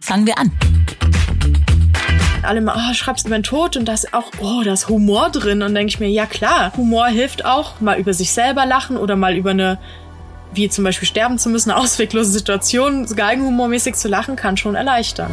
Fangen wir an. Alle mal, oh, schreibst über den Tod und da ist auch, oh, da ist Humor drin. Und denke ich mir, ja klar, Humor hilft auch, mal über sich selber lachen oder mal über eine, wie zum Beispiel sterben zu müssen, eine ausweglose Situation, galgenhumormäßig zu lachen, kann schon erleichtern.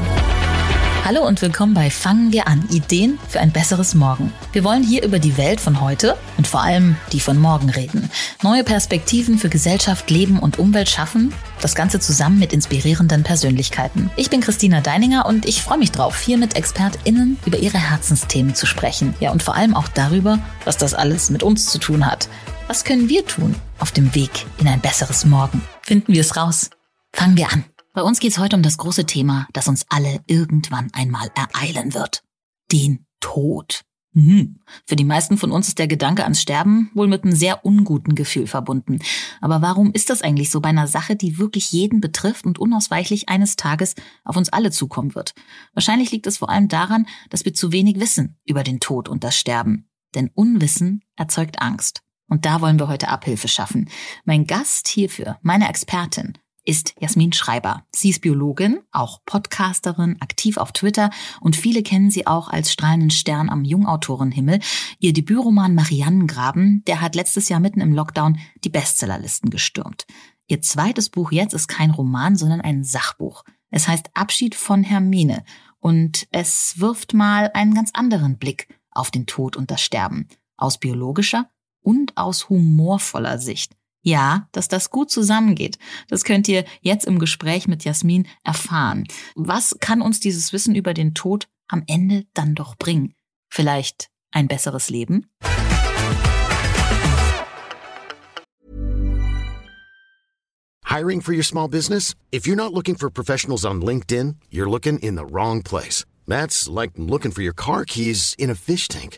Hallo und willkommen bei Fangen wir an, Ideen für ein besseres Morgen. Wir wollen hier über die Welt von heute und vor allem die von morgen reden. Neue Perspektiven für Gesellschaft, Leben und Umwelt schaffen. Das Ganze zusammen mit inspirierenden Persönlichkeiten. Ich bin Christina Deininger und ich freue mich drauf, hier mit ExpertInnen über ihre Herzensthemen zu sprechen. Ja, und vor allem auch darüber, was das alles mit uns zu tun hat. Was können wir tun auf dem Weg in ein besseres Morgen? Finden wir es raus. Fangen wir an. Bei uns geht es heute um das große Thema, das uns alle irgendwann einmal ereilen wird. Den Tod. Hm. Für die meisten von uns ist der Gedanke ans Sterben wohl mit einem sehr unguten Gefühl verbunden. Aber warum ist das eigentlich so bei einer Sache, die wirklich jeden betrifft und unausweichlich eines Tages auf uns alle zukommen wird? Wahrscheinlich liegt es vor allem daran, dass wir zu wenig wissen über den Tod und das Sterben. Denn Unwissen erzeugt Angst. Und da wollen wir heute Abhilfe schaffen. Mein Gast hierfür, meine Expertin, ist Jasmin Schreiber. Sie ist Biologin, auch Podcasterin, aktiv auf Twitter und viele kennen sie auch als strahlenden Stern am Jungautorenhimmel. Ihr Debütroman Mariannengraben, der hat letztes Jahr mitten im Lockdown die Bestsellerlisten gestürmt. Ihr zweites Buch jetzt ist kein Roman, sondern ein Sachbuch. Es heißt Abschied von Hermine und es wirft mal einen ganz anderen Blick auf den Tod und das Sterben. Aus biologischer und aus humorvoller Sicht. Ja, dass das gut zusammengeht. Das könnt ihr jetzt im Gespräch mit Jasmin erfahren. Was kann uns dieses Wissen über den Tod am Ende dann doch bringen? Vielleicht ein besseres Leben? Hiring for your small business? If you're not looking for professionals on LinkedIn, you're looking in the wrong place. That's like looking for your car keys in a fish tank.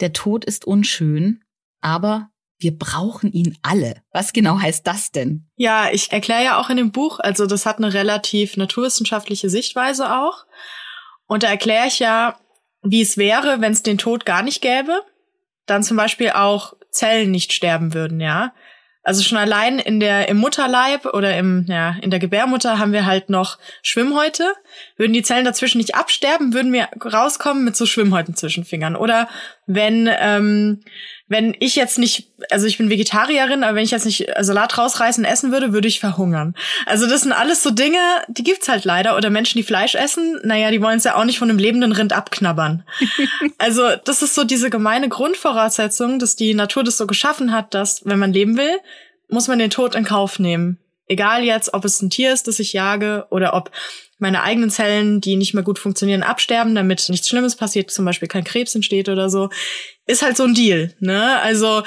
der Tod ist unschön, aber wir brauchen ihn alle. Was genau heißt das denn? Ja, ich erkläre ja auch in dem Buch, also das hat eine relativ naturwissenschaftliche Sichtweise auch. Und da erkläre ich ja, wie es wäre, wenn es den Tod gar nicht gäbe. Dann zum Beispiel auch Zellen nicht sterben würden, ja. Also schon allein in der, im Mutterleib oder im, ja, in der Gebärmutter haben wir halt noch Schwimmhäute. Würden die Zellen dazwischen nicht absterben, würden wir rauskommen mit so Schwimmhäuten zwischen Fingern. Oder wenn, ähm, wenn ich jetzt nicht, also ich bin Vegetarierin, aber wenn ich jetzt nicht Salat rausreißen essen würde, würde ich verhungern. Also das sind alles so Dinge, die gibt's halt leider. Oder Menschen, die Fleisch essen, naja, die wollen es ja auch nicht von einem lebenden Rind abknabbern. also das ist so diese gemeine Grundvoraussetzung, dass die Natur das so geschaffen hat, dass wenn man leben will, muss man den Tod in Kauf nehmen. Egal jetzt, ob es ein Tier ist, das ich jage, oder ob meine eigenen Zellen, die nicht mehr gut funktionieren, absterben, damit nichts Schlimmes passiert, zum Beispiel kein Krebs entsteht oder so, ist halt so ein Deal. Ne? Also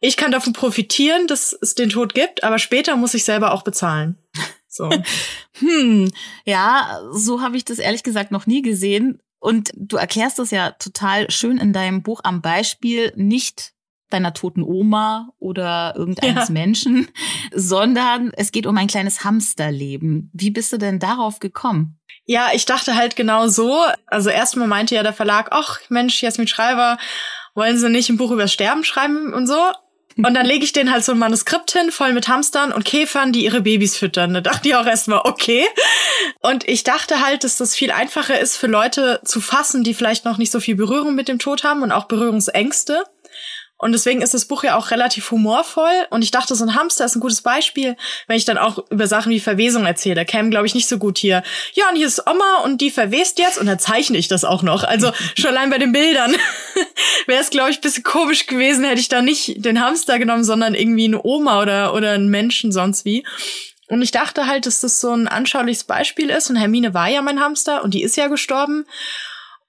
ich kann davon profitieren, dass es den Tod gibt, aber später muss ich selber auch bezahlen. So. hm, ja, so habe ich das ehrlich gesagt noch nie gesehen. Und du erklärst das ja total schön in deinem Buch am Beispiel nicht deiner toten Oma oder irgendeines ja. Menschen, sondern es geht um ein kleines Hamsterleben. Wie bist du denn darauf gekommen? Ja, ich dachte halt genau so. Also erstmal meinte ja der Verlag, ach Mensch, Jasmin Schreiber, wollen Sie nicht ein Buch über Sterben schreiben und so? Und dann lege ich denen halt so ein Manuskript hin, voll mit Hamstern und Käfern, die ihre Babys füttern. Da dachte ich auch erstmal, okay. Und ich dachte halt, dass das viel einfacher ist für Leute zu fassen, die vielleicht noch nicht so viel Berührung mit dem Tod haben und auch Berührungsängste. Und deswegen ist das Buch ja auch relativ humorvoll. Und ich dachte, so ein Hamster ist ein gutes Beispiel, wenn ich dann auch über Sachen wie Verwesung erzähle. Käme, glaube ich, nicht so gut hier. Ja, und hier ist Oma und die verwest jetzt. Und dann zeichne ich das auch noch. Also schon allein bei den Bildern wäre es, glaube ich, bisschen komisch gewesen, hätte ich da nicht den Hamster genommen, sondern irgendwie eine Oma oder, oder einen Menschen sonst wie. Und ich dachte halt, dass das so ein anschauliches Beispiel ist. Und Hermine war ja mein Hamster und die ist ja gestorben.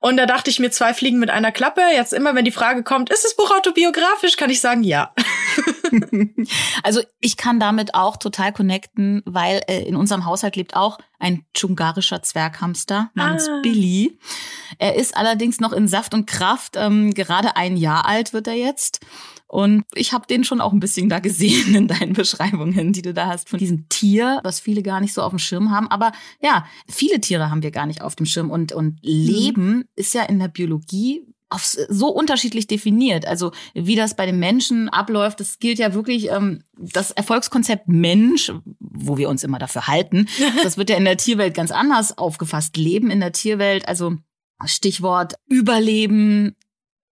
Und da dachte ich mir zwei Fliegen mit einer Klappe. Jetzt immer, wenn die Frage kommt, ist das Buch autobiografisch, kann ich sagen, ja. also ich kann damit auch total connecten, weil äh, in unserem Haushalt lebt auch ein dschungarischer Zwerghamster namens ah. Billy. Er ist allerdings noch in Saft und Kraft. Ähm, gerade ein Jahr alt wird er jetzt. Und ich habe den schon auch ein bisschen da gesehen in deinen Beschreibungen, die du da hast von diesem Tier, was viele gar nicht so auf dem Schirm haben. Aber ja, viele Tiere haben wir gar nicht auf dem Schirm. Und, und Leben mhm. ist ja in der Biologie auf so unterschiedlich definiert. Also wie das bei den Menschen abläuft, das gilt ja wirklich ähm, das Erfolgskonzept Mensch, wo wir uns immer dafür halten. Das wird ja in der Tierwelt ganz anders aufgefasst. Leben in der Tierwelt, also Stichwort Überleben,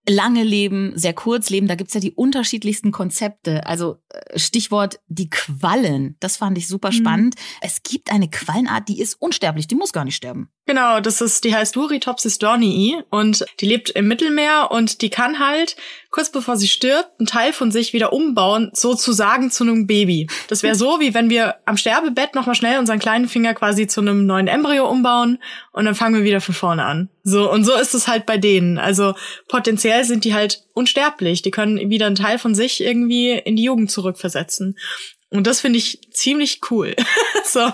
lange leben, sehr kurz leben, da gibt's ja die unterschiedlichsten Konzepte. Also äh, Stichwort die Quallen, das fand ich super mhm. spannend. Mhm. Es gibt eine Quallenart, die ist unsterblich, die muss gar nicht sterben. Genau, das ist, die heißt Wuritopsis dornii und die lebt im Mittelmeer und die kann halt kurz bevor sie stirbt einen Teil von sich wieder umbauen, sozusagen zu einem Baby. Das wäre so, wie wenn wir am Sterbebett nochmal schnell unseren kleinen Finger quasi zu einem neuen Embryo umbauen und dann fangen wir wieder von vorne an. So, und so ist es halt bei denen. Also potenziell sind die halt unsterblich. Die können wieder einen Teil von sich irgendwie in die Jugend zurückversetzen. Und das finde ich ziemlich cool. so.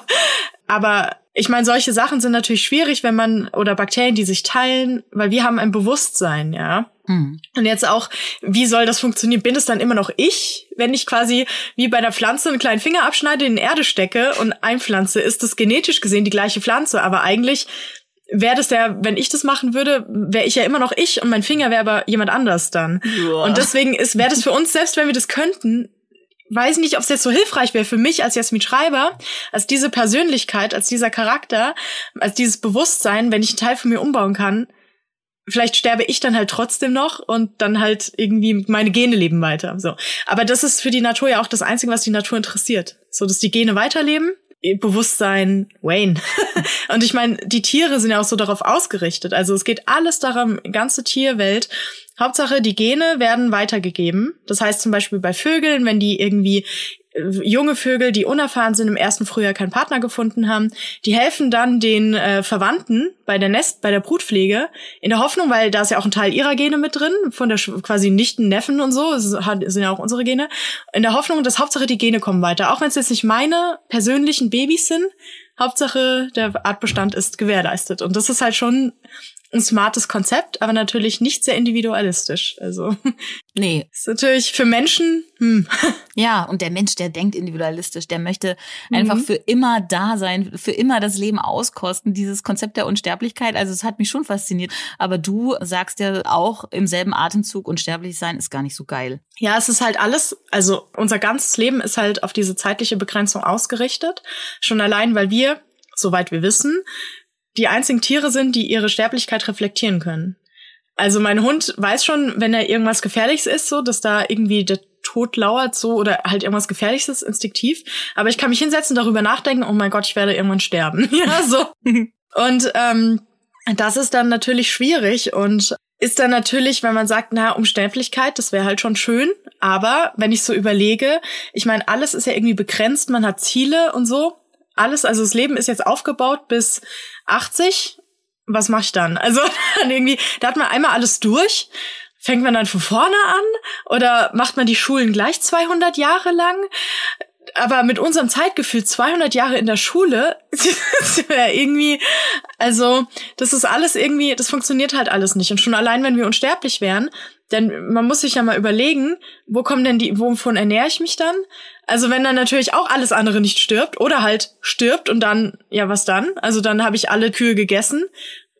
Aber ich meine, solche Sachen sind natürlich schwierig, wenn man, oder Bakterien, die sich teilen, weil wir haben ein Bewusstsein, ja. Hm. Und jetzt auch, wie soll das funktionieren? Bin es dann immer noch ich, wenn ich quasi wie bei der Pflanze einen kleinen Finger abschneide, in die Erde stecke und einpflanze? Ist das genetisch gesehen die gleiche Pflanze? Aber eigentlich wäre das ja, wenn ich das machen würde, wäre ich ja immer noch ich und mein Finger wäre aber jemand anders dann. Uah. Und deswegen ist, wäre das für uns, selbst wenn wir das könnten, weiß nicht, ob es jetzt so hilfreich wäre für mich als Jasmin Schreiber, als diese Persönlichkeit, als dieser Charakter, als dieses Bewusstsein, wenn ich einen Teil von mir umbauen kann, vielleicht sterbe ich dann halt trotzdem noch und dann halt irgendwie meine Gene leben weiter. So. Aber das ist für die Natur ja auch das Einzige, was die Natur interessiert. So, dass die Gene weiterleben. Bewusstsein Wayne. und ich meine, die Tiere sind ja auch so darauf ausgerichtet. Also es geht alles darum, ganze Tierwelt Hauptsache, die Gene werden weitergegeben. Das heißt zum Beispiel bei Vögeln, wenn die irgendwie junge Vögel, die unerfahren sind, im ersten Frühjahr keinen Partner gefunden haben, die helfen dann den äh, Verwandten bei der Nest, bei der Brutpflege, in der Hoffnung, weil da ist ja auch ein Teil ihrer Gene mit drin, von der quasi Nichten, Neffen und so, sind ja auch unsere Gene, in der Hoffnung, dass Hauptsache die Gene kommen weiter. Auch wenn es jetzt nicht meine persönlichen Babys sind, Hauptsache der Artbestand ist gewährleistet. Und das ist halt schon ein smartes Konzept, aber natürlich nicht sehr individualistisch. Also nee, ist natürlich für Menschen. Hm. Ja, und der Mensch, der denkt individualistisch, der möchte einfach mhm. für immer da sein, für immer das Leben auskosten. Dieses Konzept der Unsterblichkeit, also es hat mich schon fasziniert. Aber du sagst ja auch im selben Atemzug, unsterblich sein ist gar nicht so geil. Ja, es ist halt alles, also unser ganzes Leben ist halt auf diese zeitliche Begrenzung ausgerichtet. Schon allein, weil wir soweit wir wissen, die einzigen Tiere sind, die ihre Sterblichkeit reflektieren können. Also mein Hund weiß schon, wenn er irgendwas Gefährliches ist, so, dass da irgendwie der Tod lauert, so, oder halt irgendwas Gefährliches ist, instinktiv. Aber ich kann mich hinsetzen, darüber nachdenken, oh mein Gott, ich werde irgendwann sterben. ja, so. und ähm, das ist dann natürlich schwierig und ist dann natürlich, wenn man sagt, na, Umständlichkeit, das wäre halt schon schön. Aber wenn ich so überlege, ich meine, alles ist ja irgendwie begrenzt, man hat Ziele und so. Alles, also das Leben ist jetzt aufgebaut bis 80, was mach ich dann? Also dann irgendwie, da hat man einmal alles durch. Fängt man dann von vorne an oder macht man die Schulen gleich 200 Jahre lang? Aber mit unserem Zeitgefühl 200 Jahre in der Schule, irgendwie, also das ist alles irgendwie, das funktioniert halt alles nicht. Und schon allein, wenn wir unsterblich wären, denn man muss sich ja mal überlegen, wo kommen denn die, wovon ernähre ich mich dann? Also wenn dann natürlich auch alles andere nicht stirbt oder halt stirbt und dann, ja, was dann? Also dann habe ich alle Kühe gegessen.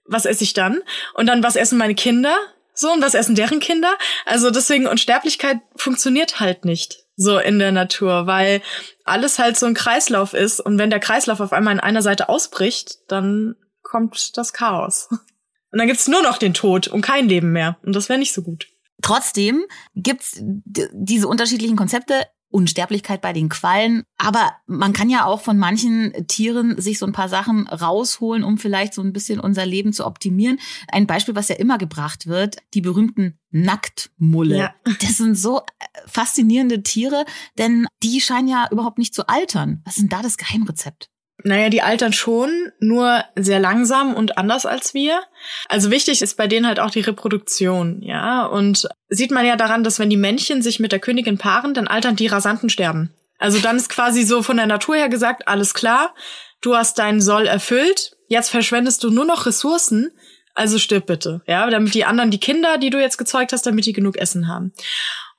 Was esse ich dann? Und dann, was essen meine Kinder? So, und was essen deren Kinder? Also deswegen, Unsterblichkeit funktioniert halt nicht so in der Natur, weil alles halt so ein Kreislauf ist. Und wenn der Kreislauf auf einmal an einer Seite ausbricht, dann kommt das Chaos. Und dann gibt's nur noch den Tod und kein Leben mehr. Und das wäre nicht so gut. Trotzdem gibt's diese unterschiedlichen Konzepte Unsterblichkeit bei den Quallen. Aber man kann ja auch von manchen Tieren sich so ein paar Sachen rausholen, um vielleicht so ein bisschen unser Leben zu optimieren. Ein Beispiel, was ja immer gebracht wird, die berühmten Nacktmulle. Ja. Das sind so äh, faszinierende Tiere, denn die scheinen ja überhaupt nicht zu altern. Was ist denn da das Geheimrezept? Naja, die altern schon, nur sehr langsam und anders als wir. Also wichtig ist bei denen halt auch die Reproduktion, ja. Und sieht man ja daran, dass wenn die Männchen sich mit der Königin paaren, dann altern die rasanten sterben. Also dann ist quasi so von der Natur her gesagt, alles klar, du hast deinen Soll erfüllt, jetzt verschwendest du nur noch Ressourcen, also stirb bitte, ja, damit die anderen, die Kinder, die du jetzt gezeugt hast, damit die genug Essen haben.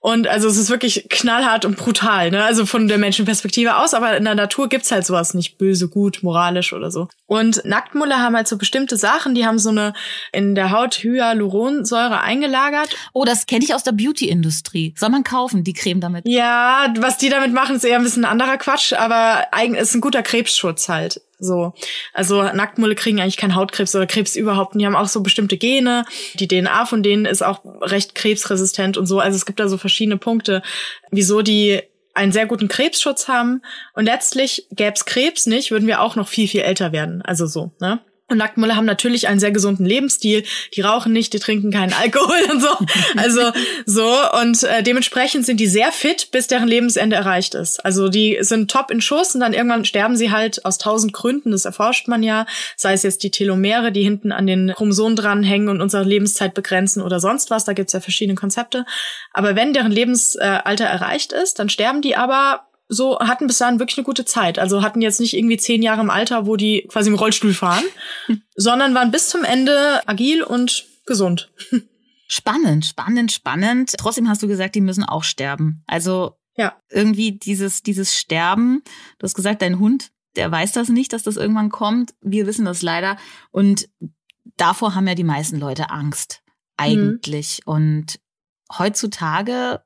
Und also es ist wirklich knallhart und brutal, ne? Also von der Menschenperspektive aus, aber in der Natur gibt's halt sowas nicht böse, gut, moralisch oder so. Und Nacktmulle haben halt so bestimmte Sachen, die haben so eine in der Haut Hyaluronsäure eingelagert. Oh, das kenne ich aus der Beauty-Industrie. Soll man kaufen, die Creme damit? Ja, was die damit machen, ist eher ein bisschen anderer Quatsch, aber eigentlich ist ein guter Krebsschutz halt. So. Also Nacktmulle kriegen eigentlich keinen Hautkrebs oder Krebs überhaupt. Und die haben auch so bestimmte Gene. Die DNA von denen ist auch recht krebsresistent und so. Also es gibt da so verschiedene Punkte, wieso die einen sehr guten Krebsschutz haben. Und letztlich gäb's Krebs nicht, würden wir auch noch viel, viel älter werden. Also so, ne? Und Nacktmulle haben natürlich einen sehr gesunden Lebensstil. Die rauchen nicht, die trinken keinen Alkohol und so. Also so und äh, dementsprechend sind die sehr fit, bis deren Lebensende erreicht ist. Also die sind top in Schuss und dann irgendwann sterben sie halt aus tausend Gründen. Das erforscht man ja. Sei es jetzt die Telomere, die hinten an den Chromosomen dranhängen und unsere Lebenszeit begrenzen oder sonst was. Da gibt's ja verschiedene Konzepte. Aber wenn deren Lebensalter erreicht ist, dann sterben die aber so hatten bis dahin wirklich eine gute Zeit. Also hatten jetzt nicht irgendwie zehn Jahre im Alter, wo die quasi im Rollstuhl fahren, sondern waren bis zum Ende agil und gesund. Spannend, spannend, spannend. Trotzdem hast du gesagt, die müssen auch sterben. Also ja. irgendwie dieses, dieses Sterben, du hast gesagt, dein Hund, der weiß das nicht, dass das irgendwann kommt. Wir wissen das leider. Und davor haben ja die meisten Leute Angst. Eigentlich. Mhm. Und heutzutage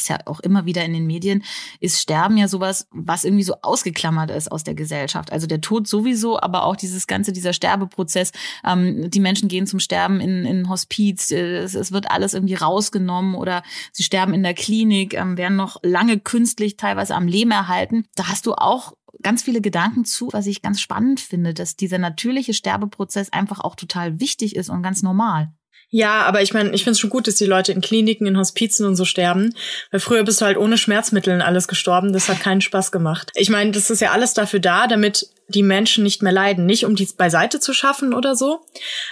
ist ja auch immer wieder in den Medien, ist Sterben ja sowas, was irgendwie so ausgeklammert ist aus der Gesellschaft. Also der Tod sowieso, aber auch dieses ganze, dieser Sterbeprozess. Ähm, die Menschen gehen zum Sterben in, in Hospiz, äh, es, es, wird alles irgendwie rausgenommen oder sie sterben in der Klinik, ähm, werden noch lange künstlich teilweise am Leben erhalten. Da hast du auch ganz viele Gedanken zu, was ich ganz spannend finde, dass dieser natürliche Sterbeprozess einfach auch total wichtig ist und ganz normal. Ja, aber ich meine, ich finde es schon gut, dass die Leute in Kliniken, in Hospizen und so sterben. Weil früher bist du halt ohne Schmerzmittel und alles gestorben. Das hat keinen Spaß gemacht. Ich meine, das ist ja alles dafür da, damit die Menschen nicht mehr leiden. Nicht um die beiseite zu schaffen oder so.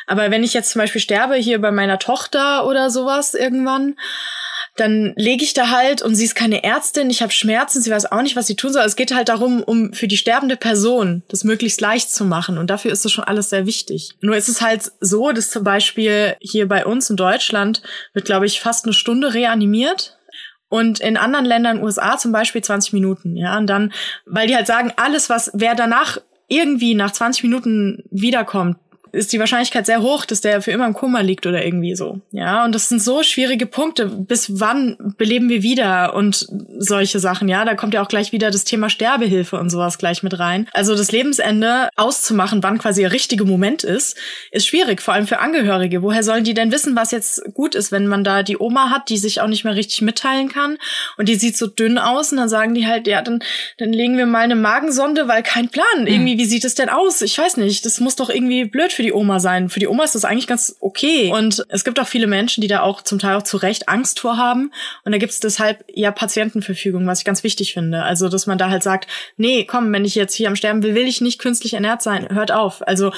Aber wenn ich jetzt zum Beispiel sterbe, hier bei meiner Tochter oder sowas irgendwann, dann lege ich da halt und sie ist keine Ärztin, ich habe Schmerzen, sie weiß auch nicht, was sie tun soll. Es geht halt darum, um für die sterbende Person das möglichst leicht zu machen und dafür ist das schon alles sehr wichtig. Nur ist es halt so, dass zum Beispiel hier bei uns in Deutschland wird, glaube ich, fast eine Stunde reanimiert und in anderen Ländern, USA zum Beispiel 20 Minuten, ja. Und dann, weil die halt sagen, alles, was, wer danach irgendwie nach 20 Minuten wiederkommt, ist die Wahrscheinlichkeit sehr hoch, dass der für immer im Koma liegt oder irgendwie so. Ja, und das sind so schwierige Punkte. Bis wann beleben wir wieder und solche Sachen, ja? Da kommt ja auch gleich wieder das Thema Sterbehilfe und sowas gleich mit rein. Also das Lebensende auszumachen, wann quasi der richtige Moment ist, ist schwierig, vor allem für Angehörige. Woher sollen die denn wissen, was jetzt gut ist, wenn man da die Oma hat, die sich auch nicht mehr richtig mitteilen kann und die sieht so dünn aus und dann sagen die halt, ja, dann, dann legen wir mal eine Magensonde, weil kein Plan. Hm. Irgendwie, wie sieht es denn aus? Ich weiß nicht. Das muss doch irgendwie blöd für die Oma sein. Für die Oma ist das eigentlich ganz okay. Und es gibt auch viele Menschen, die da auch zum Teil auch zu Recht Angst vor haben. Und da gibt es deshalb ja Patientenverfügung, was ich ganz wichtig finde. Also, dass man da halt sagt, nee, komm, wenn ich jetzt hier am Sterben will, will ich nicht künstlich ernährt sein. Hört auf. Also,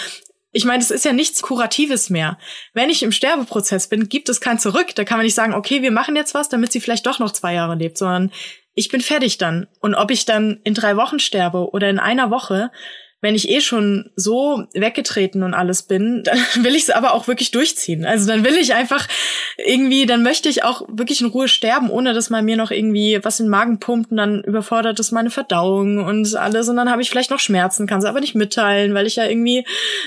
ich meine, es ist ja nichts Kuratives mehr. Wenn ich im Sterbeprozess bin, gibt es kein Zurück. Da kann man nicht sagen, okay, wir machen jetzt was, damit sie vielleicht doch noch zwei Jahre lebt, sondern ich bin fertig dann. Und ob ich dann in drei Wochen sterbe oder in einer Woche, wenn ich eh schon so weggetreten und alles bin, dann will ich es aber auch wirklich durchziehen. Also dann will ich einfach irgendwie, dann möchte ich auch wirklich in Ruhe sterben, ohne dass man mir noch irgendwie was in den Magen pumpt und dann überfordert es meine Verdauung und alles. Und dann habe ich vielleicht noch Schmerzen, kann es aber nicht mitteilen, weil ich ja irgendwie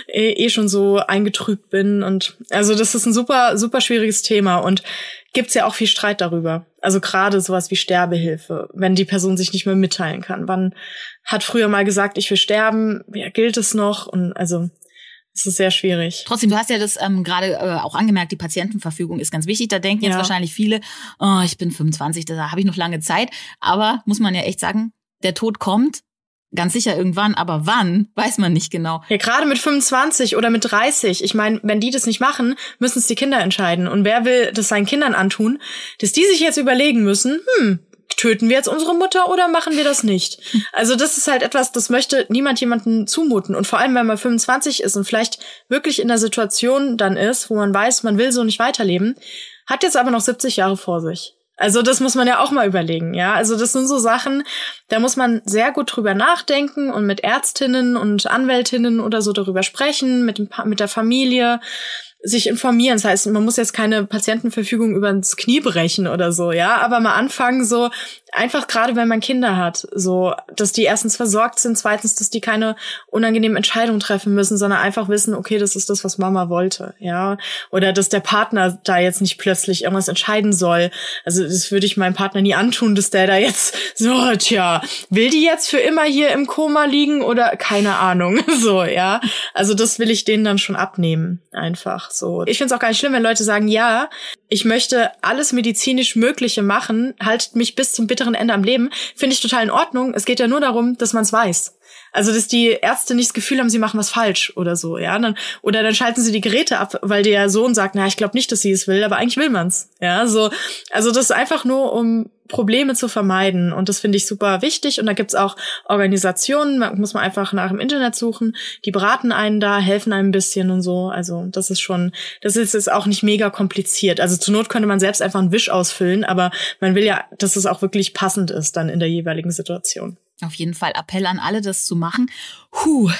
eh, eh schon so eingetrübt bin. Und also das ist ein super, super schwieriges Thema. Und gibt's ja auch viel Streit darüber. Also gerade sowas wie Sterbehilfe, wenn die Person sich nicht mehr mitteilen kann. Wann hat früher mal gesagt, ich will sterben, ja, gilt es noch? Und also es ist sehr schwierig. Trotzdem, du hast ja das ähm, gerade äh, auch angemerkt, die Patientenverfügung ist ganz wichtig. Da denken jetzt ja. wahrscheinlich viele, oh, ich bin 25, da habe ich noch lange Zeit. Aber muss man ja echt sagen, der Tod kommt Ganz sicher irgendwann, aber wann, weiß man nicht genau. Ja, gerade mit 25 oder mit 30. Ich meine, wenn die das nicht machen, müssen es die Kinder entscheiden. Und wer will das seinen Kindern antun, dass die sich jetzt überlegen müssen, hm, töten wir jetzt unsere Mutter oder machen wir das nicht? Also das ist halt etwas, das möchte niemand jemanden zumuten. Und vor allem, wenn man 25 ist und vielleicht wirklich in der Situation dann ist, wo man weiß, man will so nicht weiterleben, hat jetzt aber noch 70 Jahre vor sich. Also das muss man ja auch mal überlegen, ja. Also das sind so Sachen, da muss man sehr gut drüber nachdenken und mit Ärztinnen und Anwältinnen oder so darüber sprechen, mit, dem, mit der Familie sich informieren. Das heißt, man muss jetzt keine Patientenverfügung über ins Knie brechen oder so, ja, aber mal anfangen, so einfach gerade wenn man Kinder hat, so, dass die erstens versorgt sind, zweitens, dass die keine unangenehmen Entscheidungen treffen müssen, sondern einfach wissen, okay, das ist das, was Mama wollte, ja, oder dass der Partner da jetzt nicht plötzlich irgendwas entscheiden soll. Also das würde ich meinem Partner nie antun, dass der da jetzt so, tja, will die jetzt für immer hier im Koma liegen oder keine Ahnung, so, ja. Also das will ich denen dann schon abnehmen, einfach so. Ich finde es auch gar nicht schlimm, wenn Leute sagen, ja, ich möchte alles medizinisch Mögliche machen, haltet mich bis zum bitteren Ende am Leben. Finde ich total in Ordnung. Es geht ja nur darum, dass man es weiß. Also, dass die Ärzte nicht das Gefühl haben, sie machen was falsch oder so, ja. Dann, oder dann schalten sie die Geräte ab, weil der Sohn sagt, na, ich glaube nicht, dass sie es will, aber eigentlich will man's. Ja, so. Also, das ist einfach nur, um Probleme zu vermeiden. Und das finde ich super wichtig. Und da gibt's auch Organisationen, da muss man einfach nach dem Internet suchen, die beraten einen da, helfen einem ein bisschen und so. Also das ist schon, das ist jetzt auch nicht mega kompliziert. Also zur Not könnte man selbst einfach einen Wisch ausfüllen, aber man will ja, dass es auch wirklich passend ist dann in der jeweiligen Situation. Auf jeden Fall Appell an alle, das zu machen. Huh,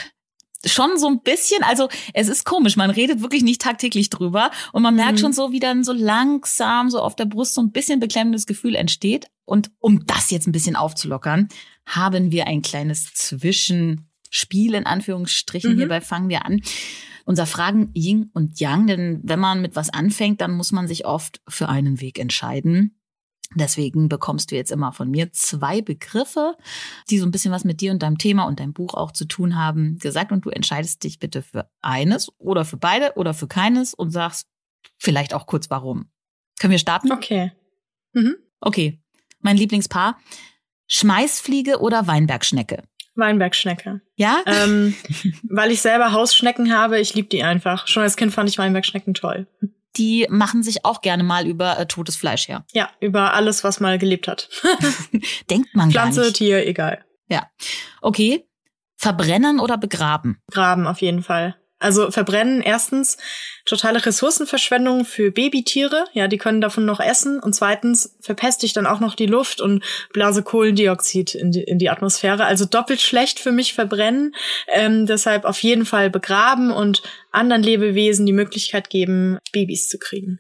schon so ein bisschen, also es ist komisch, man redet wirklich nicht tagtäglich drüber und man merkt mhm. schon so, wie dann so langsam so auf der Brust so ein bisschen beklemmendes Gefühl entsteht. Und um das jetzt ein bisschen aufzulockern, haben wir ein kleines Zwischenspiel in Anführungsstrichen. Mhm. Hierbei fangen wir an. Unser Fragen Ying und Yang, denn wenn man mit was anfängt, dann muss man sich oft für einen Weg entscheiden. Deswegen bekommst du jetzt immer von mir zwei Begriffe, die so ein bisschen was mit dir und deinem Thema und deinem Buch auch zu tun haben, gesagt. Und du entscheidest dich bitte für eines oder für beide oder für keines und sagst vielleicht auch kurz warum. Können wir starten? Okay. Mhm. Okay. Mein Lieblingspaar. Schmeißfliege oder Weinbergschnecke? Weinbergschnecke. Ja? Ähm, weil ich selber Hausschnecken habe, ich liebe die einfach. Schon als Kind fand ich Weinbergschnecken toll die machen sich auch gerne mal über äh, totes Fleisch her. Ja, über alles, was mal gelebt hat. Denkt man Pflanze, gar nicht. Tier, egal. Ja. Okay. Verbrennen oder begraben? Graben auf jeden Fall. Also verbrennen erstens totale Ressourcenverschwendung für Babytiere, ja, die können davon noch essen und zweitens verpeste ich dann auch noch die Luft und blase Kohlendioxid in die, in die Atmosphäre. Also doppelt schlecht für mich verbrennen. Ähm, deshalb auf jeden Fall begraben und anderen Lebewesen die Möglichkeit geben, Babys zu kriegen.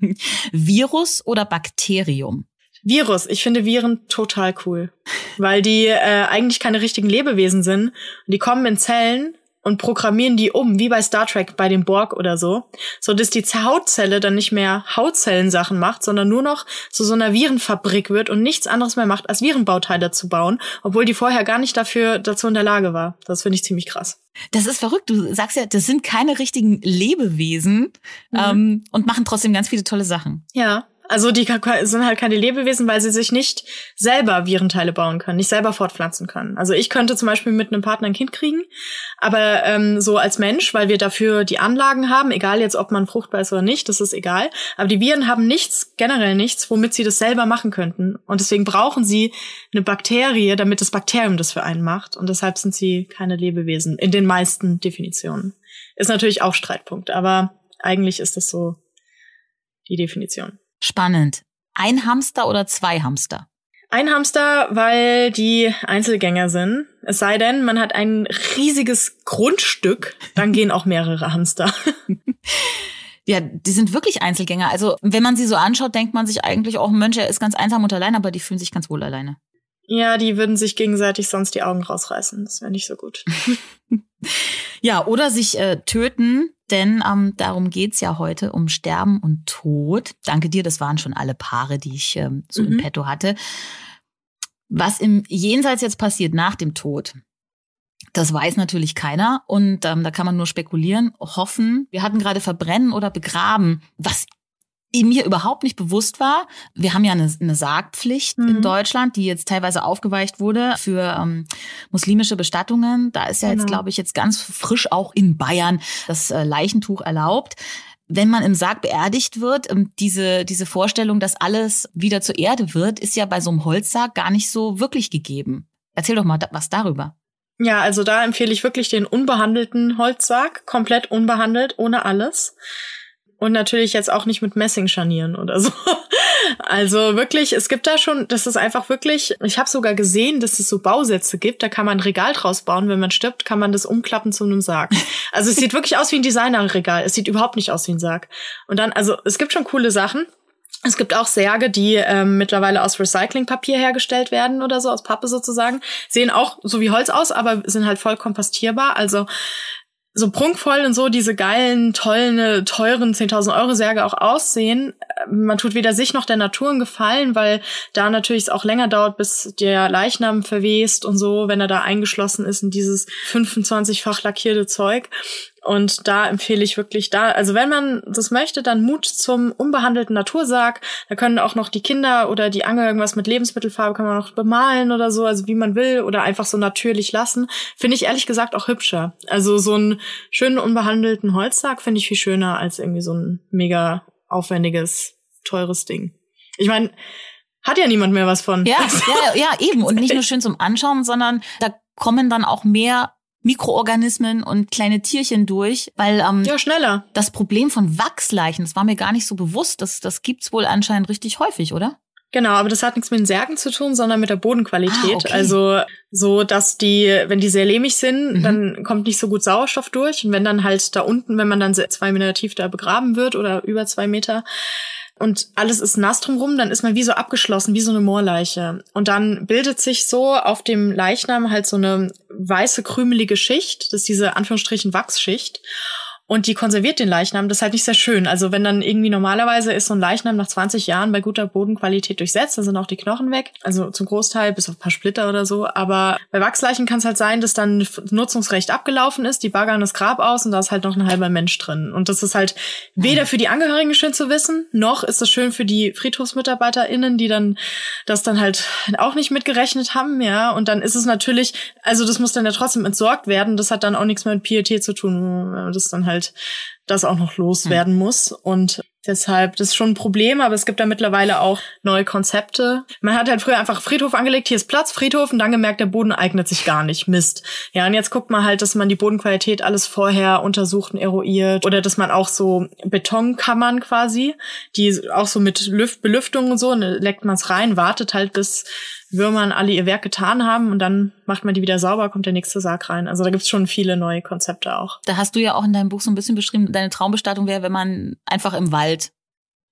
Virus oder Bakterium? Virus. Ich finde Viren total cool, weil die äh, eigentlich keine richtigen Lebewesen sind. Und die kommen in Zellen und programmieren die um, wie bei Star Trek bei dem Borg oder so, so dass die Hautzelle dann nicht mehr Hautzellensachen macht, sondern nur noch zu so einer Virenfabrik wird und nichts anderes mehr macht, als Virenbauteile zu bauen, obwohl die vorher gar nicht dafür dazu in der Lage war. Das finde ich ziemlich krass. Das ist verrückt. Du sagst ja, das sind keine richtigen Lebewesen mhm. ähm, und machen trotzdem ganz viele tolle Sachen. Ja. Also die sind halt keine Lebewesen, weil sie sich nicht selber Virenteile bauen können, nicht selber fortpflanzen können. Also ich könnte zum Beispiel mit einem Partner ein Kind kriegen, aber ähm, so als Mensch, weil wir dafür die Anlagen haben, egal jetzt, ob man fruchtbar ist oder nicht, das ist egal. Aber die Viren haben nichts, generell nichts, womit sie das selber machen könnten. Und deswegen brauchen sie eine Bakterie, damit das Bakterium das für einen macht. Und deshalb sind sie keine Lebewesen in den meisten Definitionen. Ist natürlich auch Streitpunkt, aber eigentlich ist das so die Definition. Spannend. Ein Hamster oder zwei Hamster? Ein Hamster, weil die Einzelgänger sind. Es sei denn, man hat ein riesiges Grundstück, dann gehen auch mehrere Hamster. Ja, die sind wirklich Einzelgänger. Also, wenn man sie so anschaut, denkt man sich eigentlich auch, Mensch, er ist ganz einsam und allein, aber die fühlen sich ganz wohl alleine. Ja, die würden sich gegenseitig sonst die Augen rausreißen. Das wäre nicht so gut. ja, oder sich äh, töten, denn ähm, darum geht's ja heute, um Sterben und Tod. Danke dir, das waren schon alle Paare, die ich ähm, so mhm. im Petto hatte. Was im Jenseits jetzt passiert nach dem Tod, das weiß natürlich keiner und ähm, da kann man nur spekulieren, hoffen. Wir hatten gerade verbrennen oder begraben, was mir überhaupt nicht bewusst war. Wir haben ja eine, eine Sargpflicht mhm. in Deutschland, die jetzt teilweise aufgeweicht wurde für ähm, muslimische Bestattungen. Da ist ja genau. jetzt, glaube ich, jetzt ganz frisch auch in Bayern das äh, Leichentuch erlaubt. wenn man im Sarg beerdigt wird, ähm, diese, diese Vorstellung, dass alles wieder zur Erde wird, ist ja bei so einem Holzsarg gar nicht so wirklich gegeben. Erzähl doch mal was darüber. Ja, also da empfehle ich wirklich den unbehandelten Holzsarg, komplett unbehandelt, ohne alles. Und natürlich jetzt auch nicht mit Messingscharnieren oder so. Also wirklich, es gibt da schon, das ist einfach wirklich, ich habe sogar gesehen, dass es so Bausätze gibt, da kann man ein Regal draus bauen, wenn man stirbt, kann man das umklappen zu einem Sarg. Also es sieht wirklich aus wie ein Designerregal, es sieht überhaupt nicht aus wie ein Sarg. Und dann, also es gibt schon coole Sachen. Es gibt auch Särge, die ähm, mittlerweile aus Recyclingpapier hergestellt werden oder so, aus Pappe sozusagen. Sehen auch so wie Holz aus, aber sind halt voll kompostierbar. Also so prunkvoll und so diese geilen, tollen, teuren 10.000 Euro Särge auch aussehen, man tut weder sich noch der Natur einen Gefallen, weil da natürlich es auch länger dauert, bis der Leichnam verwest und so, wenn er da eingeschlossen ist in dieses 25-fach lackierte Zeug. Und da empfehle ich wirklich da, also wenn man das möchte, dann Mut zum unbehandelten Natursarg. Da können auch noch die Kinder oder die Angel irgendwas mit Lebensmittelfarbe kann man noch bemalen oder so, also wie man will oder einfach so natürlich lassen. Finde ich ehrlich gesagt auch hübscher. Also so einen schönen unbehandelten Holzsarg finde ich viel schöner als irgendwie so ein mega aufwendiges, teures Ding. Ich meine, hat ja niemand mehr was von. Ja, ja, ja, eben. Und nicht nur schön zum Anschauen, sondern da kommen dann auch mehr Mikroorganismen und kleine Tierchen durch, weil ähm, ja schneller. Das Problem von Wachsleichen, das war mir gar nicht so bewusst, das das gibt's wohl anscheinend richtig häufig, oder? Genau, aber das hat nichts mit den Särgen zu tun, sondern mit der Bodenqualität. Ah, okay. Also so, dass die, wenn die sehr lehmig sind, mhm. dann kommt nicht so gut Sauerstoff durch. Und wenn dann halt da unten, wenn man dann zwei Meter tief da begraben wird oder über zwei Meter, und alles ist nass drumrum, dann ist man wie so abgeschlossen, wie so eine Moorleiche. Und dann bildet sich so auf dem Leichnam halt so eine weiße, krümelige Schicht, das ist diese Anführungsstrichen Wachsschicht und die konserviert den Leichnam. Das ist halt nicht sehr schön. Also wenn dann irgendwie normalerweise ist so ein Leichnam nach 20 Jahren bei guter Bodenqualität durchsetzt, dann sind auch die Knochen weg. Also zum Großteil, bis auf ein paar Splitter oder so. Aber bei Wachsleichen kann es halt sein, dass dann Nutzungsrecht abgelaufen ist, die baggern das Grab aus und da ist halt noch ein halber Mensch drin. Und das ist halt weder für die Angehörigen schön zu wissen, noch ist es schön für die FriedhofsmitarbeiterInnen, die dann das dann halt auch nicht mitgerechnet haben, ja. Und dann ist es natürlich, also das muss dann ja trotzdem entsorgt werden. Das hat dann auch nichts mehr mit Pietät zu tun. Das dann halt halt das auch noch loswerden mhm. muss. Und deshalb, das ist schon ein Problem, aber es gibt da mittlerweile auch neue Konzepte. Man hat halt früher einfach Friedhof angelegt, hier ist Platz, Friedhof, und dann gemerkt, der Boden eignet sich gar nicht. Mist. Ja, und jetzt guckt man halt, dass man die Bodenqualität alles vorher untersucht und eruiert. Oder dass man auch so Betonkammern quasi, die auch so mit Lüft Belüftung und so, und leckt man es rein, wartet halt bis Würmern alle ihr Werk getan haben und dann macht man die wieder sauber, kommt der nächste Sarg rein. Also da gibt's schon viele neue Konzepte auch. Da hast du ja auch in deinem Buch so ein bisschen beschrieben, deine Traumbestattung wäre, wenn man einfach im Wald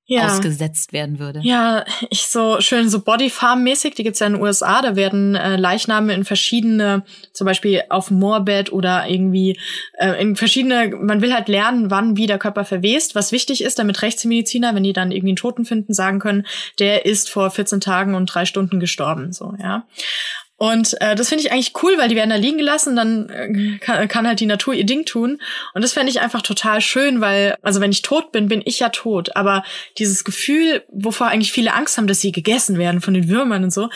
ja. ausgesetzt werden würde. Ja, ich so schön so Bodyfarm-mäßig, die gibt's ja in den USA, da werden äh, Leichname in verschiedene, zum Beispiel auf Moorbett oder irgendwie äh, in verschiedene, man will halt lernen, wann wie der Körper verwest, was wichtig ist, damit Rechtsmediziner, wenn die dann irgendwie einen Toten finden, sagen können, der ist vor 14 Tagen und drei Stunden gestorben, so, ja. Und äh, das finde ich eigentlich cool, weil die werden da liegen gelassen, dann äh, kann, kann halt die Natur ihr Ding tun. Und das fände ich einfach total schön, weil, also wenn ich tot bin, bin ich ja tot. Aber dieses Gefühl, wovor eigentlich viele Angst haben, dass sie gegessen werden von den Würmern und so.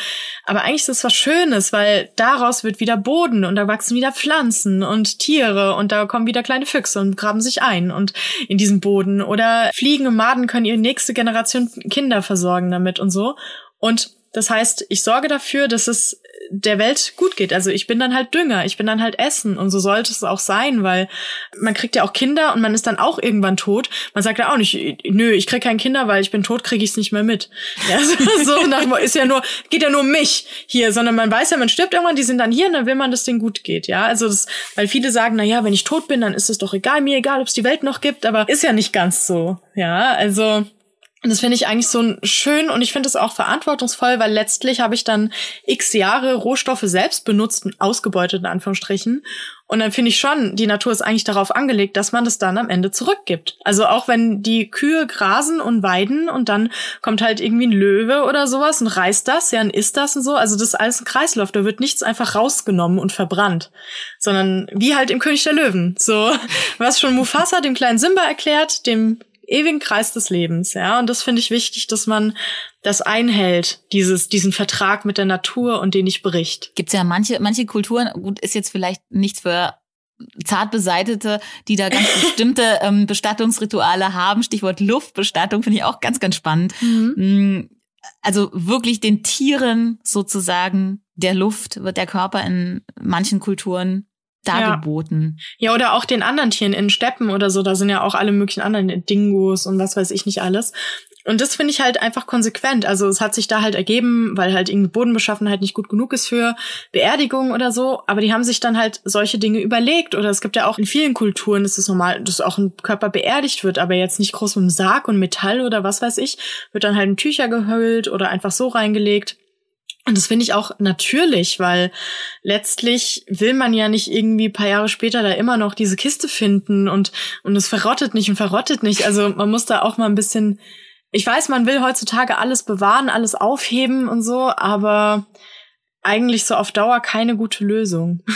Aber eigentlich ist es was Schönes, weil daraus wird wieder Boden und da wachsen wieder Pflanzen und Tiere und da kommen wieder kleine Füchse und graben sich ein und in diesem Boden. Oder Fliegen und Maden können ihre nächste Generation Kinder versorgen damit und so. Und das heißt, ich sorge dafür, dass es der Welt gut geht. Also ich bin dann halt Dünger, ich bin dann halt Essen und so sollte es auch sein, weil man kriegt ja auch Kinder und man ist dann auch irgendwann tot. Man sagt ja auch nicht, nö, ich krieg kein Kinder, weil ich bin tot, kriege ich es nicht mehr mit. Ja, so, so nach, ist ja nur, geht ja nur um mich hier, sondern man weiß ja, man stirbt irgendwann, die sind dann hier und dann will man, dass denen gut geht. Ja, also das, weil viele sagen, na ja, wenn ich tot bin, dann ist es doch egal, mir egal, ob es die Welt noch gibt, aber ist ja nicht ganz so. Ja, also und das finde ich eigentlich so schön und ich finde es auch verantwortungsvoll, weil letztlich habe ich dann x Jahre Rohstoffe selbst benutzt und ausgebeutet, in Anführungsstrichen. Und dann finde ich schon, die Natur ist eigentlich darauf angelegt, dass man das dann am Ende zurückgibt. Also auch wenn die Kühe grasen und weiden und dann kommt halt irgendwie ein Löwe oder sowas und reißt das, ja, und isst das und so. Also das ist alles ein Kreislauf. Da wird nichts einfach rausgenommen und verbrannt. Sondern wie halt im König der Löwen. So, was schon Mufasa dem kleinen Simba erklärt, dem ewigen Kreis des Lebens, ja. Und das finde ich wichtig, dass man das einhält, dieses, diesen Vertrag mit der Natur und den ich bricht. Gibt's ja manche, manche Kulturen, gut, ist jetzt vielleicht nichts für zart beseitete, die da ganz bestimmte ähm, Bestattungsrituale haben. Stichwort Luftbestattung finde ich auch ganz, ganz spannend. Mhm. Mm, also wirklich den Tieren sozusagen der Luft wird der Körper in manchen Kulturen dargeboten. Ja. ja, oder auch den anderen Tieren in Steppen oder so, da sind ja auch alle möglichen anderen Dingos und was weiß ich nicht alles. Und das finde ich halt einfach konsequent. Also es hat sich da halt ergeben, weil halt irgendwie Bodenbeschaffenheit nicht gut genug ist für Beerdigungen oder so. Aber die haben sich dann halt solche Dinge überlegt. Oder es gibt ja auch in vielen Kulturen, ist es normal, dass auch ein Körper beerdigt wird, aber jetzt nicht groß mit einem Sarg und Metall oder was weiß ich, wird dann halt in Tücher gehüllt oder einfach so reingelegt. Und das finde ich auch natürlich, weil letztlich will man ja nicht irgendwie paar Jahre später da immer noch diese Kiste finden und, und es verrottet nicht und verrottet nicht. Also man muss da auch mal ein bisschen ich weiß, man will heutzutage alles bewahren, alles aufheben und so, aber eigentlich so auf Dauer keine gute Lösung.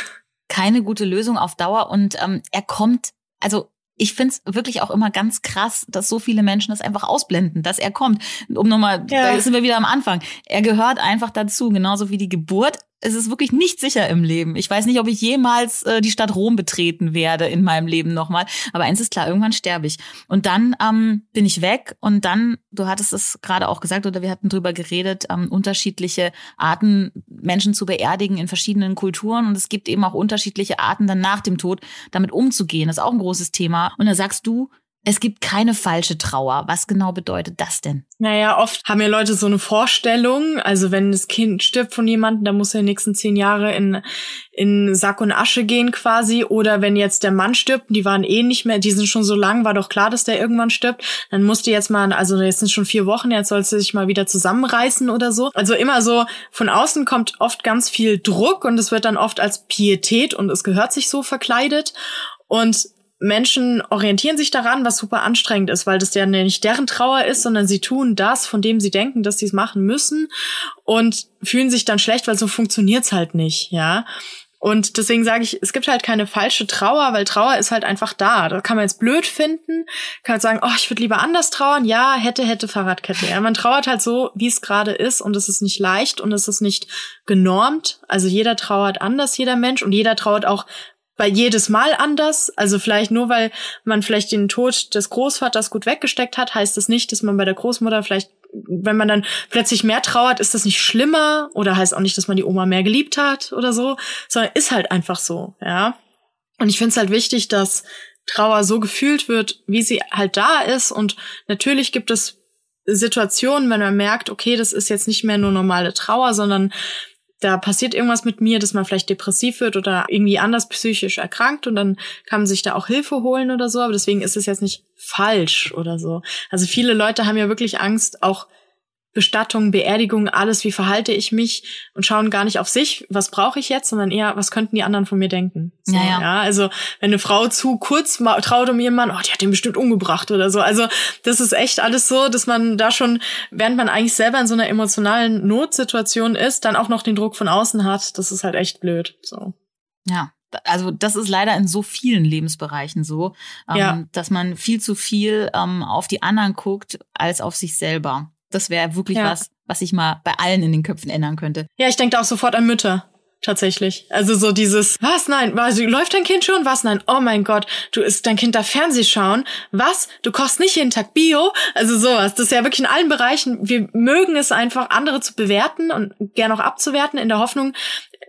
Keine gute Lösung auf Dauer und ähm, er kommt, also ich find's wirklich auch immer ganz krass, dass so viele Menschen das einfach ausblenden, dass er kommt. Um nochmal, ja. da sind wir wieder am Anfang. Er gehört einfach dazu, genauso wie die Geburt es ist wirklich nicht sicher im Leben. Ich weiß nicht, ob ich jemals äh, die Stadt Rom betreten werde in meinem Leben nochmal. Aber eins ist klar, irgendwann sterbe ich. Und dann ähm, bin ich weg und dann, du hattest es gerade auch gesagt oder wir hatten drüber geredet, ähm, unterschiedliche Arten, Menschen zu beerdigen in verschiedenen Kulturen. Und es gibt eben auch unterschiedliche Arten, dann nach dem Tod damit umzugehen. Das ist auch ein großes Thema. Und da sagst du, es gibt keine falsche Trauer. Was genau bedeutet das denn? Naja, oft haben ja Leute so eine Vorstellung. Also wenn das Kind stirbt von jemandem, dann muss er die nächsten zehn Jahre in, in Sack und Asche gehen quasi. Oder wenn jetzt der Mann stirbt, die waren eh nicht mehr, die sind schon so lang, war doch klar, dass der irgendwann stirbt. Dann musste jetzt mal, also jetzt sind schon vier Wochen, jetzt sollst du sich mal wieder zusammenreißen oder so. Also immer so, von außen kommt oft ganz viel Druck und es wird dann oft als Pietät und es gehört sich so verkleidet. Und Menschen orientieren sich daran, was super anstrengend ist, weil das ja nicht deren Trauer ist, sondern sie tun das, von dem sie denken, dass sie es machen müssen und fühlen sich dann schlecht, weil so funktioniert's halt nicht, ja. Und deswegen sage ich, es gibt halt keine falsche Trauer, weil Trauer ist halt einfach da. Da kann man jetzt blöd finden, kann sagen, oh, ich würde lieber anders trauern. Ja, hätte, hätte Fahrradkette. Ja, man trauert halt so, wie es gerade ist und es ist nicht leicht und es ist nicht genormt. Also jeder trauert anders, jeder Mensch und jeder trauert auch bei jedes Mal anders. Also vielleicht nur, weil man vielleicht den Tod des Großvaters gut weggesteckt hat, heißt das nicht, dass man bei der Großmutter vielleicht, wenn man dann plötzlich mehr trauert, ist das nicht schlimmer oder heißt auch nicht, dass man die Oma mehr geliebt hat oder so, sondern ist halt einfach so, ja. Und ich finde es halt wichtig, dass Trauer so gefühlt wird, wie sie halt da ist. Und natürlich gibt es Situationen, wenn man merkt, okay, das ist jetzt nicht mehr nur normale Trauer, sondern da passiert irgendwas mit mir, dass man vielleicht depressiv wird oder irgendwie anders psychisch erkrankt und dann kann man sich da auch Hilfe holen oder so, aber deswegen ist es jetzt nicht falsch oder so. Also viele Leute haben ja wirklich Angst, auch Bestattung, Beerdigung, alles, wie verhalte ich mich und schauen gar nicht auf sich, was brauche ich jetzt, sondern eher, was könnten die anderen von mir denken. So, ja, ja. ja, also wenn eine Frau zu kurz traut um ihren Mann, oh, die hat den bestimmt umgebracht oder so. Also das ist echt alles so, dass man da schon, während man eigentlich selber in so einer emotionalen Notsituation ist, dann auch noch den Druck von außen hat. Das ist halt echt blöd. So. Ja, also das ist leider in so vielen Lebensbereichen so, ähm, ja. dass man viel zu viel ähm, auf die anderen guckt als auf sich selber. Das wäre wirklich ja. was, was ich mal bei allen in den Köpfen ändern könnte. Ja, ich denke auch sofort an Mütter. Tatsächlich. Also so dieses, was, nein, was, läuft dein Kind schon? Was, nein, oh mein Gott, du ist dein Kind da Fernseh schauen? Was, du kochst nicht jeden Tag Bio? Also sowas. Das ist ja wirklich in allen Bereichen. Wir mögen es einfach, andere zu bewerten und gerne auch abzuwerten, in der Hoffnung,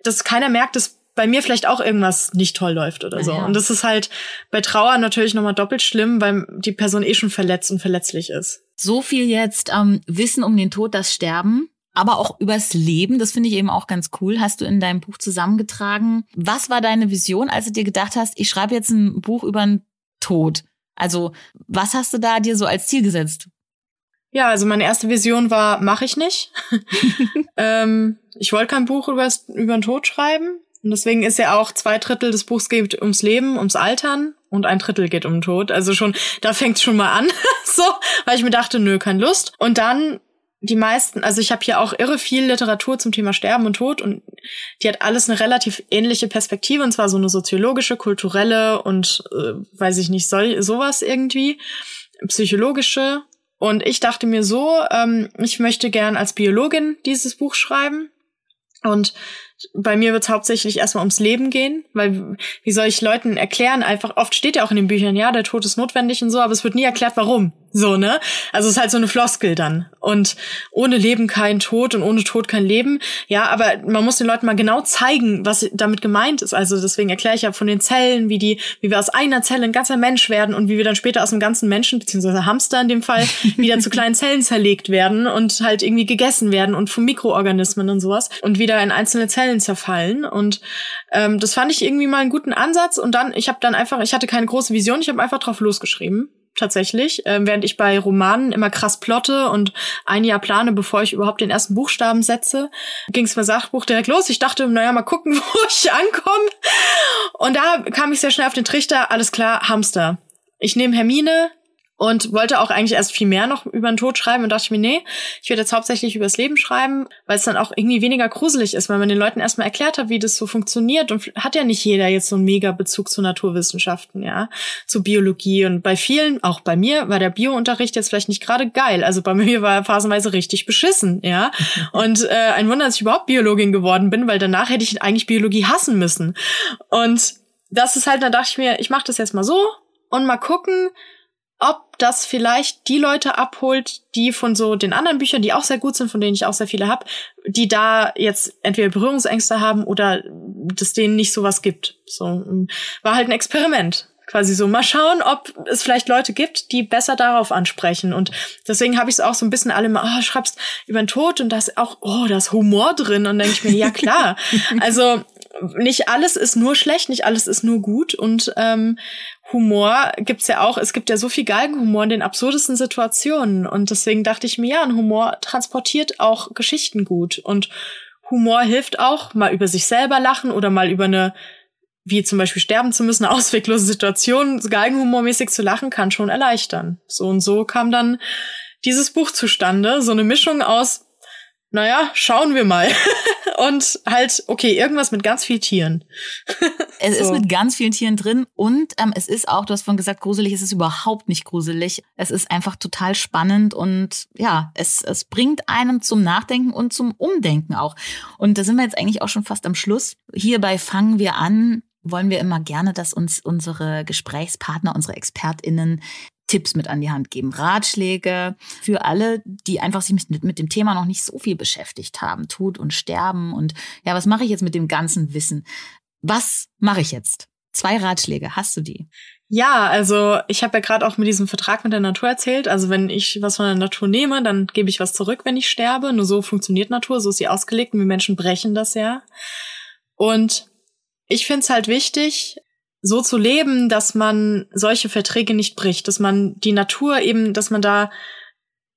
dass keiner merkt, dass bei mir vielleicht auch irgendwas nicht toll läuft oder so. Ja. Und das ist halt bei Trauer natürlich nochmal doppelt schlimm, weil die Person eh schon verletzt und verletzlich ist. So viel jetzt ähm, Wissen um den Tod, das Sterben, aber auch übers Leben. Das finde ich eben auch ganz cool. Hast du in deinem Buch zusammengetragen. Was war deine Vision, als du dir gedacht hast, ich schreibe jetzt ein Buch über den Tod? Also, was hast du da dir so als Ziel gesetzt? Ja, also meine erste Vision war, mache ich nicht. ähm, ich wollte kein Buch über, über den Tod schreiben. Und deswegen ist ja auch zwei Drittel des Buchs geht ums Leben, ums Altern und ein Drittel geht um Tod. Also schon, da fängt's schon mal an, so, weil ich mir dachte, nö, keine Lust. Und dann die meisten, also ich habe hier auch irre viel Literatur zum Thema Sterben und Tod und die hat alles eine relativ ähnliche Perspektive und zwar so eine soziologische, kulturelle und äh, weiß ich nicht, soll sowas irgendwie, psychologische. Und ich dachte mir so, ähm, ich möchte gern als Biologin dieses Buch schreiben Und bei mir wird es hauptsächlich erstmal ums Leben gehen, weil wie soll ich Leuten erklären, einfach, oft steht ja auch in den Büchern, ja, der Tod ist notwendig und so, aber es wird nie erklärt, warum. So, ne? Also es ist halt so eine Floskel dann. Und ohne Leben kein Tod und ohne Tod kein Leben. Ja, aber man muss den Leuten mal genau zeigen, was damit gemeint ist. Also deswegen erkläre ich ja von den Zellen, wie die, wie wir aus einer Zelle ein ganzer Mensch werden und wie wir dann später aus einem ganzen Menschen, beziehungsweise Hamster in dem Fall, wieder zu kleinen Zellen zerlegt werden und halt irgendwie gegessen werden und von Mikroorganismen und sowas und wieder in einzelne Zellen zerfallen. Und ähm, das fand ich irgendwie mal einen guten Ansatz. Und dann, ich habe dann einfach, ich hatte keine große Vision, ich habe einfach drauf losgeschrieben tatsächlich, äh, während ich bei Romanen immer krass plotte und ein Jahr plane, bevor ich überhaupt den ersten Buchstaben setze, ging es bei Sachbuch direkt los. Ich dachte, naja, mal gucken, wo ich ankomme. Und da kam ich sehr schnell auf den Trichter, alles klar, Hamster. Ich nehme Hermine, und wollte auch eigentlich erst viel mehr noch über den Tod schreiben und dachte ich mir, nee, ich werde jetzt hauptsächlich über das Leben schreiben, weil es dann auch irgendwie weniger gruselig ist, weil man den Leuten erstmal erklärt hat, wie das so funktioniert. Und hat ja nicht jeder jetzt so einen mega Bezug zu Naturwissenschaften, ja, zu Biologie. Und bei vielen, auch bei mir, war der Biounterricht jetzt vielleicht nicht gerade geil, also bei mir war er phasenweise richtig beschissen, ja, und äh, ein Wunder, dass ich überhaupt Biologin geworden bin, weil danach hätte ich eigentlich Biologie hassen müssen. Und das ist halt, da dachte ich mir, ich mache das jetzt mal so und mal gucken, ob das vielleicht die Leute abholt, die von so den anderen Büchern, die auch sehr gut sind, von denen ich auch sehr viele habe, die da jetzt entweder Berührungsängste haben oder dass denen nicht sowas gibt. So war halt ein Experiment. Quasi so, mal schauen, ob es vielleicht Leute gibt, die besser darauf ansprechen. Und deswegen habe ich es auch so ein bisschen alle mal, oh, schreibst über den Tod und da ist auch, oh, da ist Humor drin. Und denke ich mir, ja klar. also nicht alles ist nur schlecht, nicht alles ist nur gut. Und ähm, Humor gibt's ja auch, es gibt ja so viel Galgenhumor in den absurdesten Situationen. Und deswegen dachte ich mir, ja, ein Humor transportiert auch Geschichten gut. Und Humor hilft auch, mal über sich selber lachen oder mal über eine, wie zum Beispiel sterben zu müssen, eine ausweglose Situation, galgenhumormäßig zu lachen, kann schon erleichtern. So und so kam dann dieses Buch zustande. So eine Mischung aus naja, schauen wir mal. und halt, okay, irgendwas mit ganz vielen Tieren. es so. ist mit ganz vielen Tieren drin und ähm, es ist auch, du hast vorhin gesagt, gruselig, es ist überhaupt nicht gruselig. Es ist einfach total spannend und ja, es, es bringt einen zum Nachdenken und zum Umdenken auch. Und da sind wir jetzt eigentlich auch schon fast am Schluss. Hierbei fangen wir an, wollen wir immer gerne, dass uns unsere Gesprächspartner, unsere ExpertInnen Tipps mit an die Hand geben, Ratschläge für alle, die einfach sich mit, mit dem Thema noch nicht so viel beschäftigt haben, Tod und Sterben und ja, was mache ich jetzt mit dem ganzen Wissen? Was mache ich jetzt? Zwei Ratschläge, hast du die? Ja, also ich habe ja gerade auch mit diesem Vertrag mit der Natur erzählt. Also wenn ich was von der Natur nehme, dann gebe ich was zurück, wenn ich sterbe. Nur so funktioniert Natur, so ist sie ausgelegt und wir Menschen brechen das ja. Und ich finde es halt wichtig, so zu leben, dass man solche Verträge nicht bricht, dass man die Natur eben, dass man da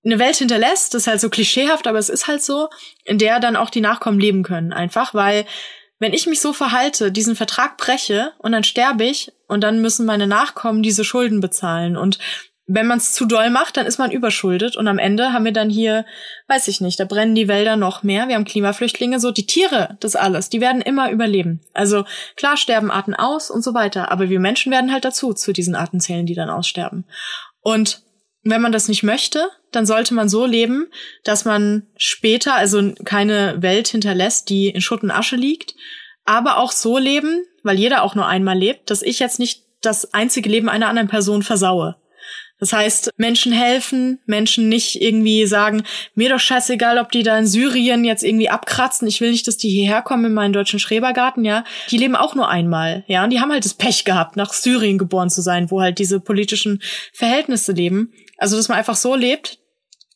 eine Welt hinterlässt, das ist halt so klischeehaft, aber es ist halt so, in der dann auch die Nachkommen leben können, einfach, weil wenn ich mich so verhalte, diesen Vertrag breche und dann sterbe ich und dann müssen meine Nachkommen diese Schulden bezahlen und wenn man es zu doll macht, dann ist man überschuldet und am Ende haben wir dann hier, weiß ich nicht, da brennen die Wälder noch mehr, wir haben Klimaflüchtlinge, so die Tiere, das alles, die werden immer überleben. Also klar sterben Arten aus und so weiter, aber wir Menschen werden halt dazu, zu diesen Artenzählen, die dann aussterben. Und wenn man das nicht möchte, dann sollte man so leben, dass man später also keine Welt hinterlässt, die in Schutt und Asche liegt, aber auch so leben, weil jeder auch nur einmal lebt, dass ich jetzt nicht das einzige Leben einer anderen Person versaue. Das heißt, Menschen helfen, Menschen nicht irgendwie sagen, mir doch scheißegal, ob die da in Syrien jetzt irgendwie abkratzen. Ich will nicht, dass die hierher kommen in meinen deutschen Schrebergarten, ja. Die leben auch nur einmal, ja. Und die haben halt das Pech gehabt, nach Syrien geboren zu sein, wo halt diese politischen Verhältnisse leben. Also, dass man einfach so lebt,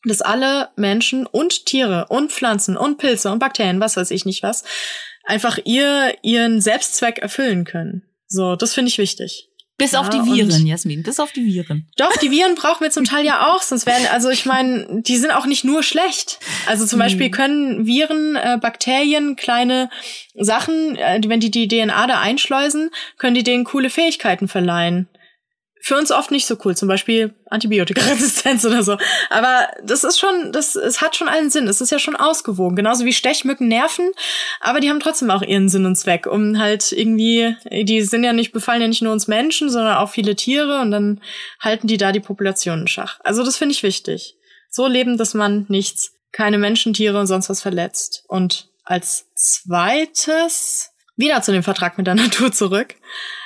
dass alle Menschen und Tiere und Pflanzen und Pilze und Bakterien, was weiß ich nicht was, einfach ihr, ihren Selbstzweck erfüllen können. So, das finde ich wichtig. Bis ja, auf die Viren, Jasmin, bis auf die Viren. Doch, die Viren brauchen wir zum Teil ja auch, sonst werden, also ich meine, die sind auch nicht nur schlecht. Also zum hm. Beispiel können Viren, äh, Bakterien, kleine Sachen, äh, wenn die die DNA da einschleusen, können die denen coole Fähigkeiten verleihen für uns oft nicht so cool, zum Beispiel Antibiotikaresistenz oder so. Aber das ist schon, das, es hat schon allen Sinn. Es ist ja schon ausgewogen. Genauso wie Stechmücken nerven, aber die haben trotzdem auch ihren Sinn und Zweck, um halt irgendwie, die sind ja nicht, befallen ja nicht nur uns Menschen, sondern auch viele Tiere und dann halten die da die Population in Schach. Also das finde ich wichtig. So leben, dass man nichts, keine Menschen, Tiere und sonst was verletzt. Und als zweites wieder zu dem Vertrag mit der Natur zurück.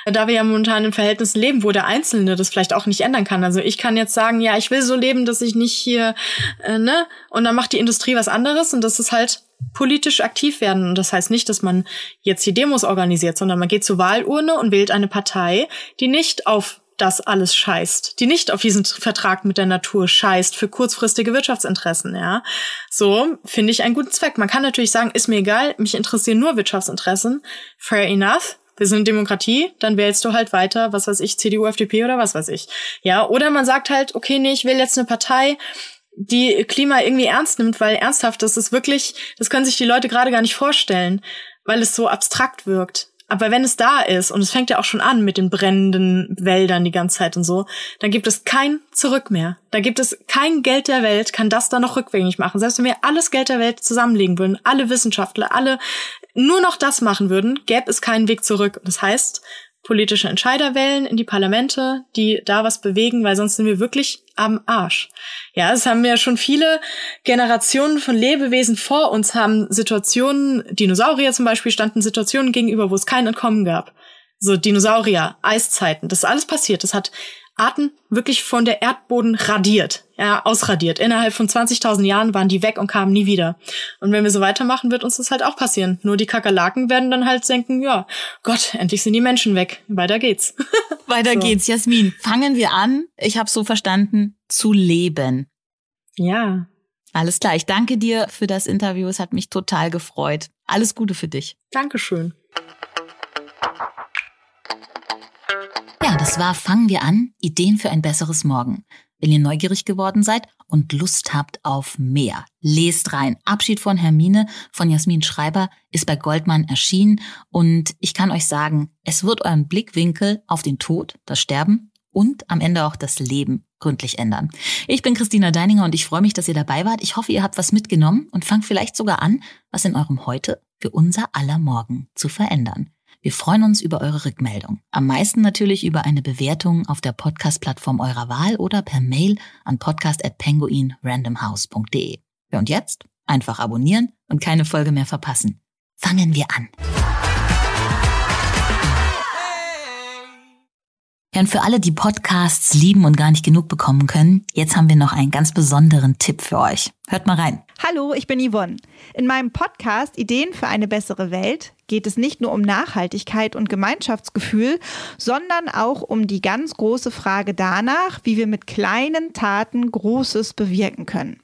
Da wir ja momentan in Verhältnissen leben, wo der Einzelne das vielleicht auch nicht ändern kann. Also ich kann jetzt sagen, ja, ich will so leben, dass ich nicht hier, äh, ne? Und dann macht die Industrie was anderes und das ist halt politisch aktiv werden. Und das heißt nicht, dass man jetzt hier Demos organisiert, sondern man geht zur Wahlurne und wählt eine Partei, die nicht auf das alles scheißt, die nicht auf diesen Vertrag mit der Natur scheißt für kurzfristige Wirtschaftsinteressen, ja. So finde ich einen guten Zweck. Man kann natürlich sagen, ist mir egal, mich interessieren nur Wirtschaftsinteressen. Fair enough. Wir sind Demokratie, dann wählst du halt weiter, was weiß ich, CDU, FDP oder was weiß ich. Ja, oder man sagt halt, okay, nee, ich will jetzt eine Partei, die Klima irgendwie ernst nimmt, weil ernsthaft, das ist wirklich, das können sich die Leute gerade gar nicht vorstellen, weil es so abstrakt wirkt. Aber wenn es da ist, und es fängt ja auch schon an mit den brennenden Wäldern die ganze Zeit und so, dann gibt es kein Zurück mehr. Da gibt es kein Geld der Welt, kann das dann noch rückgängig machen. Selbst wenn wir alles Geld der Welt zusammenlegen würden, alle Wissenschaftler, alle nur noch das machen würden, gäbe es keinen Weg zurück. Das heißt, politische Entscheider wählen in die Parlamente, die da was bewegen, weil sonst sind wir wirklich am Arsch. Ja, es haben ja schon viele Generationen von Lebewesen vor uns haben Situationen, Dinosaurier zum Beispiel standen Situationen gegenüber, wo es kein Entkommen gab. So Dinosaurier, Eiszeiten, das ist alles passiert. Das hat Arten wirklich von der Erdboden radiert, ja, ausradiert. Innerhalb von 20.000 Jahren waren die weg und kamen nie wieder. Und wenn wir so weitermachen, wird uns das halt auch passieren. Nur die Kakerlaken werden dann halt denken, ja, Gott, endlich sind die Menschen weg. Weiter geht's. Weiter so. geht's, Jasmin. Fangen wir an, ich habe so verstanden, zu leben. Ja. Alles klar, ich danke dir für das Interview. Es hat mich total gefreut. Alles Gute für dich. Dankeschön. Ja, das war Fangen wir an, Ideen für ein besseres Morgen. Wenn ihr neugierig geworden seid und Lust habt auf mehr, lest rein. Abschied von Hermine von Jasmin Schreiber ist bei Goldmann erschienen und ich kann euch sagen, es wird euren Blickwinkel auf den Tod, das Sterben und am Ende auch das Leben gründlich ändern. Ich bin Christina Deininger und ich freue mich, dass ihr dabei wart. Ich hoffe, ihr habt was mitgenommen und fangt vielleicht sogar an, was in eurem Heute für unser aller Morgen zu verändern. Wir freuen uns über eure Rückmeldung. Am meisten natürlich über eine Bewertung auf der Podcast-Plattform eurer Wahl oder per Mail an podcast@penguinrandomhouse.de. Und jetzt einfach abonnieren und keine Folge mehr verpassen. Fangen wir an. Ja, und für alle, die Podcasts lieben und gar nicht genug bekommen können, jetzt haben wir noch einen ganz besonderen Tipp für euch. Hört mal rein. Hallo, ich bin Yvonne. In meinem Podcast Ideen für eine bessere Welt geht es nicht nur um Nachhaltigkeit und Gemeinschaftsgefühl, sondern auch um die ganz große Frage danach, wie wir mit kleinen Taten Großes bewirken können.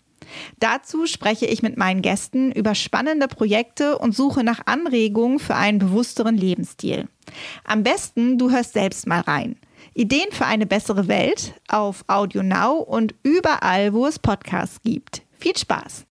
Dazu spreche ich mit meinen Gästen über spannende Projekte und suche nach Anregungen für einen bewussteren Lebensstil. Am besten, du hörst selbst mal rein. Ideen für eine bessere Welt auf Audio Now und überall, wo es Podcasts gibt. Viel Spaß!